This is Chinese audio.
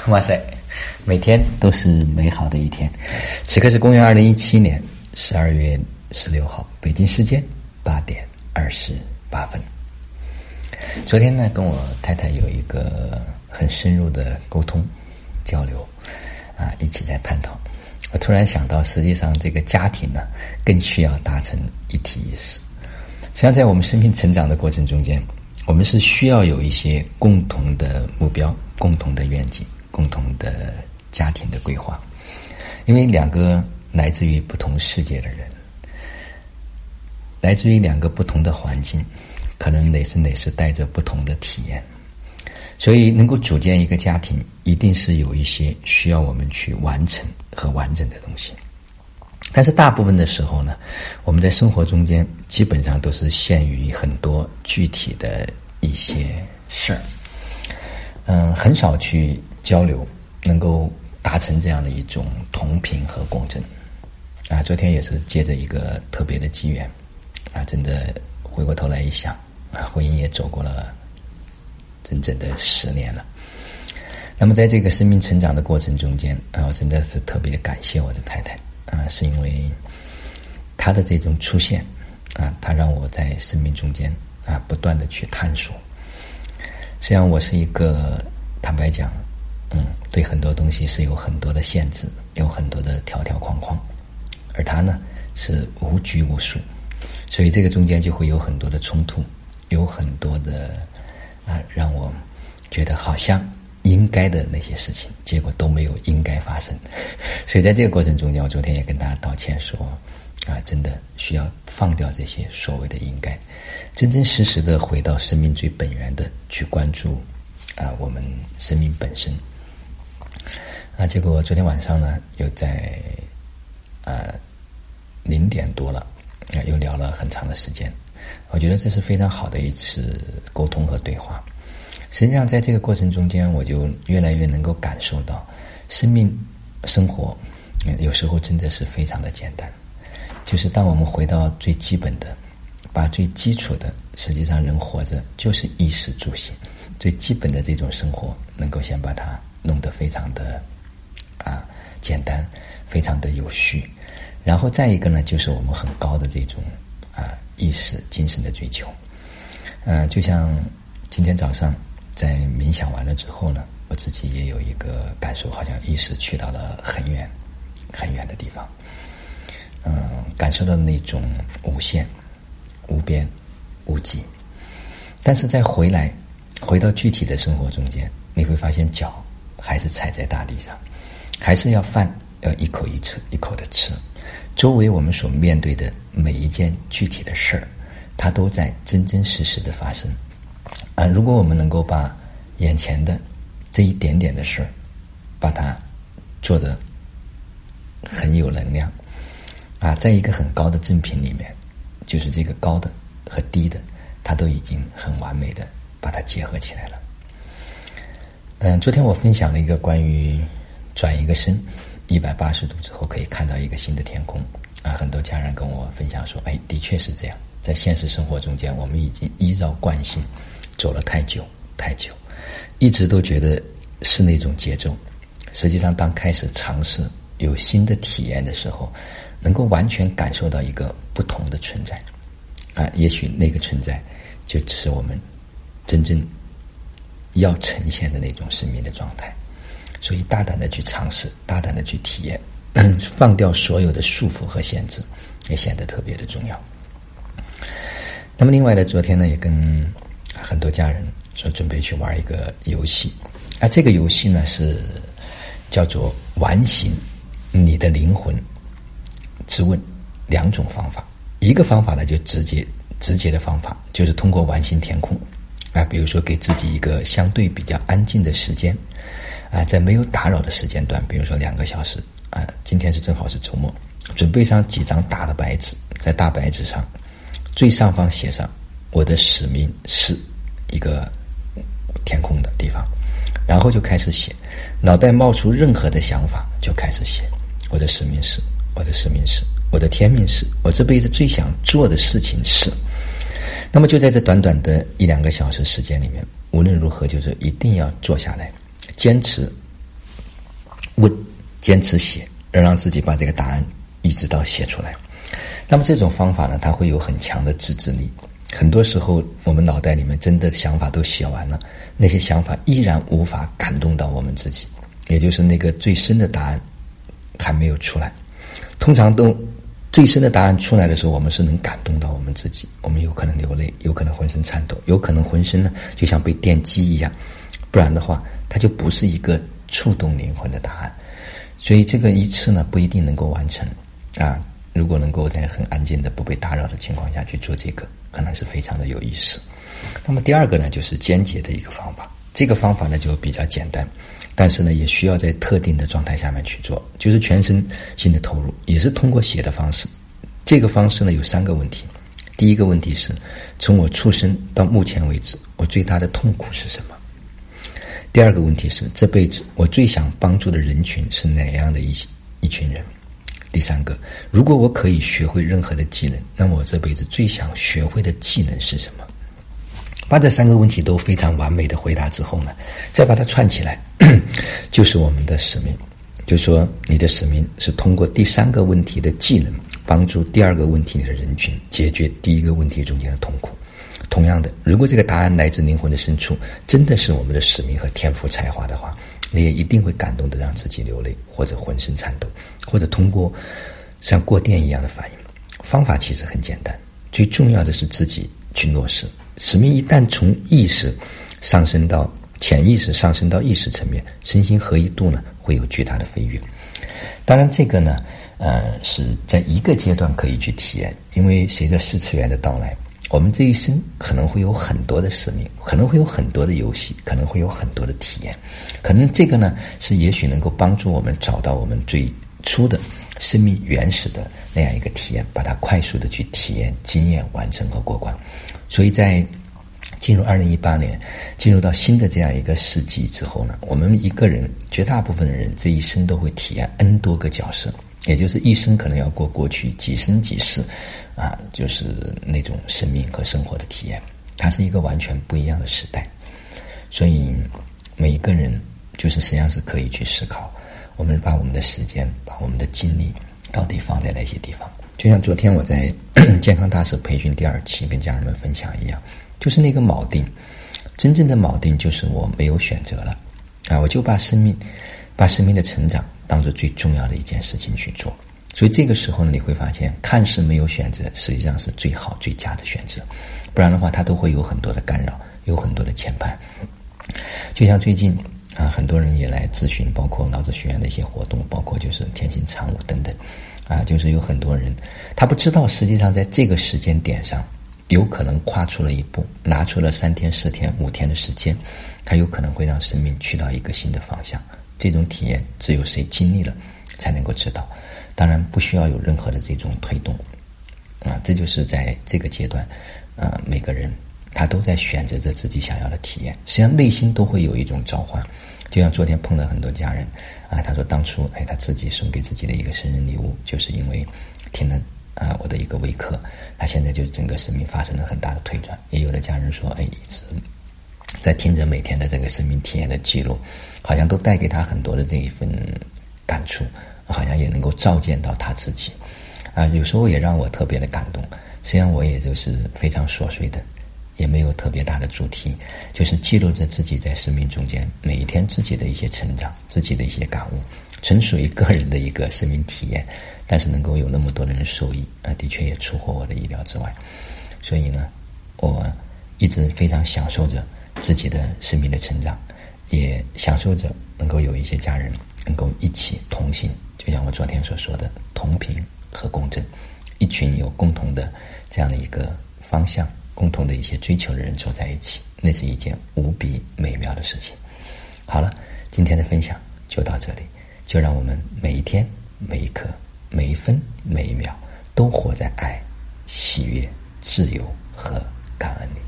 哇塞，每天都是美好的一天。此刻是公元二零一七年十二月十六号，北京时间八点二十八分。昨天呢，跟我太太有一个很深入的沟通交流，啊，一起在探讨。我突然想到，实际上这个家庭呢，更需要达成一体意识。实际上，在我们生命成长的过程中间，我们是需要有一些共同的目标、共同的愿景。共同的家庭的规划，因为两个来自于不同世界的人，来自于两个不同的环境，可能哪时哪时带着不同的体验，所以能够组建一个家庭，一定是有一些需要我们去完成和完整的东西。但是大部分的时候呢，我们在生活中间基本上都是限于很多具体的一些事儿，嗯，很少去。交流能够达成这样的一种同频和共振啊！昨天也是借着一个特别的机缘啊，真的回过头来一想啊，婚姻也走过了整整的十年了。那么在这个生命成长的过程中间啊，我真的是特别感谢我的太太啊，是因为她的这种出现啊，她让我在生命中间啊不断的去探索。实际上，我是一个坦白讲。嗯，对很多东西是有很多的限制，有很多的条条框框，而他呢是无拘无束，所以这个中间就会有很多的冲突，有很多的啊，让我觉得好像应该的那些事情，结果都没有应该发生。所以在这个过程中间，我昨天也跟大家道歉说，啊，真的需要放掉这些所谓的应该，真真实实的回到生命最本源的去关注啊，我们生命本身。那结果昨天晚上呢，又在呃零点多了，啊，又聊了很长的时间。我觉得这是非常好的一次沟通和对话。实际上，在这个过程中间，我就越来越能够感受到，生命生活有时候真的是非常的简单。就是当我们回到最基本的，把最基础的，实际上人活着就是衣食住行，最基本的这种生活，能够先把它弄得非常的。简单，非常的有序，然后再一个呢，就是我们很高的这种啊意识、精神的追求。呃，就像今天早上在冥想完了之后呢，我自己也有一个感受，好像意识去到了很远、很远的地方。嗯，感受到那种无限、无边、无际。但是再回来，回到具体的生活中间，你会发现脚还是踩在大地上。还是要饭要一口一吃一口的吃，周围我们所面对的每一件具体的事儿，它都在真真实实的发生。啊，如果我们能够把眼前的这一点点的事儿，把它做得很有能量，啊，在一个很高的正品里面，就是这个高的和低的，它都已经很完美的把它结合起来了。嗯，昨天我分享了一个关于。转一个身，一百八十度之后可以看到一个新的天空啊！很多家人跟我分享说：“哎，的确是这样。在现实生活中间，我们已经依照惯性走了太久太久，一直都觉得是那种节奏。实际上，当开始尝试有新的体验的时候，能够完全感受到一个不同的存在啊！也许那个存在就只是我们真正要呈现的那种生命的状态。”所以，大胆的去尝试，大胆的去体验，放掉所有的束缚和限制，也显得特别的重要。那么，另外呢，昨天呢，也跟很多家人说，准备去玩一个游戏。啊，这个游戏呢是叫做“完形你的灵魂之问”两种方法。一个方法呢，就直接直接的方法，就是通过完形填空啊，比如说给自己一个相对比较安静的时间。啊，在没有打扰的时间段，比如说两个小时，啊，今天是正好是周末，准备上几张大的白纸，在大白纸上最上方写上我的使命是一个天空的地方，然后就开始写，脑袋冒出任何的想法就开始写，我的使命是，我的使命是，我的天命是，我这辈子最想做的事情是，那么就在这短短的一两个小时时间里面，无论如何就是一定要坐下来。坚持问，坚持写，而让自己把这个答案一直到写出来。那么这种方法呢，它会有很强的自制力。很多时候，我们脑袋里面真的想法都写完了，那些想法依然无法感动到我们自己，也就是那个最深的答案还没有出来。通常都最深的答案出来的时候，我们是能感动到我们自己，我们有可能流泪，有可能浑身颤抖，有可能浑身呢就像被电击一样。不然的话，它就不是一个触动灵魂的答案。所以这个一次呢，不一定能够完成啊。如果能够在很安静的、不被打扰的情况下去做这个，可能是非常的有意思。那么第二个呢，就是间接的一个方法。这个方法呢就比较简单，但是呢也需要在特定的状态下面去做，就是全身心的投入，也是通过写的方式。这个方式呢有三个问题。第一个问题是，从我出生到目前为止，我最大的痛苦是什么？第二个问题是，这辈子我最想帮助的人群是哪样的一一群人？第三个，如果我可以学会任何的技能，那么我这辈子最想学会的技能是什么？把这三个问题都非常完美的回答之后呢，再把它串起来，就是我们的使命。就说你的使命是通过第三个问题的技能，帮助第二个问题里的人群解决第一个问题中间的痛苦。同样的，如果这个答案来自灵魂的深处，真的是我们的使命和天赋才华的话。你也一定会感动的，让自己流泪，或者浑身颤抖，或者通过像过电一样的反应。方法其实很简单，最重要的是自己去落实。使命一旦从意识上升到潜意识，上升到意识层面，身心合一度呢会有巨大的飞跃。当然，这个呢，呃，是在一个阶段可以去体验，因为随着四次元的到来。我们这一生可能会有很多的使命，可能会有很多的游戏，可能会有很多的体验，可能这个呢是也许能够帮助我们找到我们最初的生命原始的那样一个体验，把它快速的去体验、经验、完成和过关。所以在进入二零一八年，进入到新的这样一个世纪之后呢，我们一个人绝大部分的人这一生都会体验 N 多个角色。也就是一生可能要过过去几生几世，啊，就是那种生命和生活的体验，它是一个完全不一样的时代。所以每一个人就是实际上是可以去思考，我们把我们的时间、把我们的精力到底放在哪些地方。就像昨天我在 健康大使培训第二期跟家人们分享一样，就是那个锚定，真正的锚定就是我没有选择了，啊，我就把生命，把生命的成长。当做最重要的一件事情去做，所以这个时候呢，你会发现，看似没有选择，实际上是最好最佳的选择。不然的话，它都会有很多的干扰，有很多的牵绊。就像最近啊，很多人也来咨询，包括脑子学院的一些活动，包括就是天心常务等等，啊，就是有很多人他不知道，实际上在这个时间点上，有可能跨出了一步，拿出了三天、四天、五天的时间，他有可能会让生命去到一个新的方向。这种体验只有谁经历了，才能够知道。当然不需要有任何的这种推动，啊，这就是在这个阶段，啊，每个人他都在选择着自己想要的体验。实际上内心都会有一种召唤。就像昨天碰到很多家人，啊，他说当初哎他自己送给自己的一个生日礼物，就是因为听了啊我的一个微课，他现在就整个生命发生了很大的推转。也有的家人说，哎，一直。在听着每天的这个生命体验的记录，好像都带给他很多的这一份感触，好像也能够照见到他自己，啊，有时候也让我特别的感动。实际上我也就是非常琐碎的，也没有特别大的主题，就是记录着自己在生命中间每一天自己的一些成长，自己的一些感悟，纯属于个人的一个生命体验。但是能够有那么多的人受益，啊，的确也出乎我的意料之外。所以呢，我一直非常享受着。自己的生命的成长，也享受着能够有一些家人能够一起同行，就像我昨天所说的同频和共振，一群有共同的这样的一个方向、共同的一些追求的人走在一起，那是一件无比美妙的事情。好了，今天的分享就到这里，就让我们每一天、每一刻、每一分、每一秒都活在爱、喜悦、自由和感恩里。